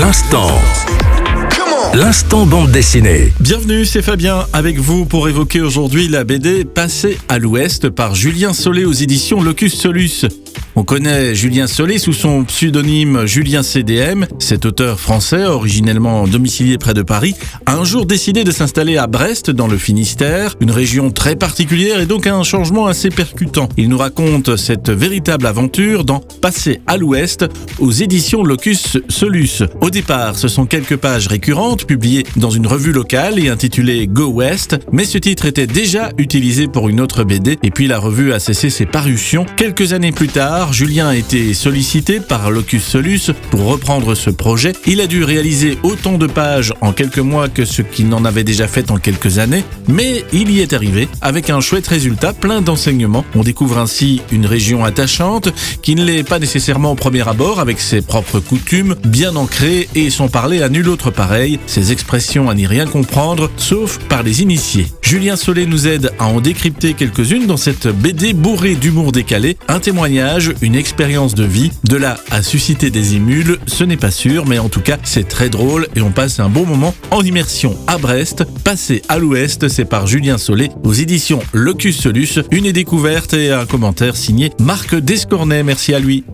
L'instant. L'instant bande dessinée. Bienvenue, c'est Fabien avec vous pour évoquer aujourd'hui la BD Passé à l'Ouest par Julien Solé aux éditions Locus Solus. On connaît Julien Solé sous son pseudonyme Julien CDM. Cet auteur français, originellement domicilié près de Paris, a un jour décidé de s'installer à Brest, dans le Finistère, une région très particulière et donc un changement assez percutant. Il nous raconte cette véritable aventure dans Passé à l'Ouest aux éditions Locus Solus. Au départ, ce sont quelques pages récurrentes publiées dans une revue locale et intitulée Go West, mais ce titre était déjà utilisé pour une autre BD et puis la revue a cessé ses parutions. Quelques années plus tard, Julien a été sollicité par Locus Solus pour reprendre ce projet. Il a dû réaliser autant de pages en quelques mois que ce qu'il n'en avait déjà fait en quelques années, mais il y est arrivé avec un chouette résultat plein d'enseignements. On découvre ainsi une région attachante qui ne l'est pas nécessairement au premier abord avec ses propres coutumes bien ancrées et son parler à nul autre pareil, ses expressions à n'y rien comprendre sauf par les initiés. Julien Solé nous aide à en décrypter quelques-unes dans cette BD bourrée d'humour décalé, un témoignage une expérience de vie. De là à susciter des émules, ce n'est pas sûr, mais en tout cas, c'est très drôle et on passe un bon moment en immersion à Brest. Passer à l'ouest, c'est par Julien Solé aux éditions Locus Solus. Une découverte et un commentaire signé Marc Descornet. Merci à lui.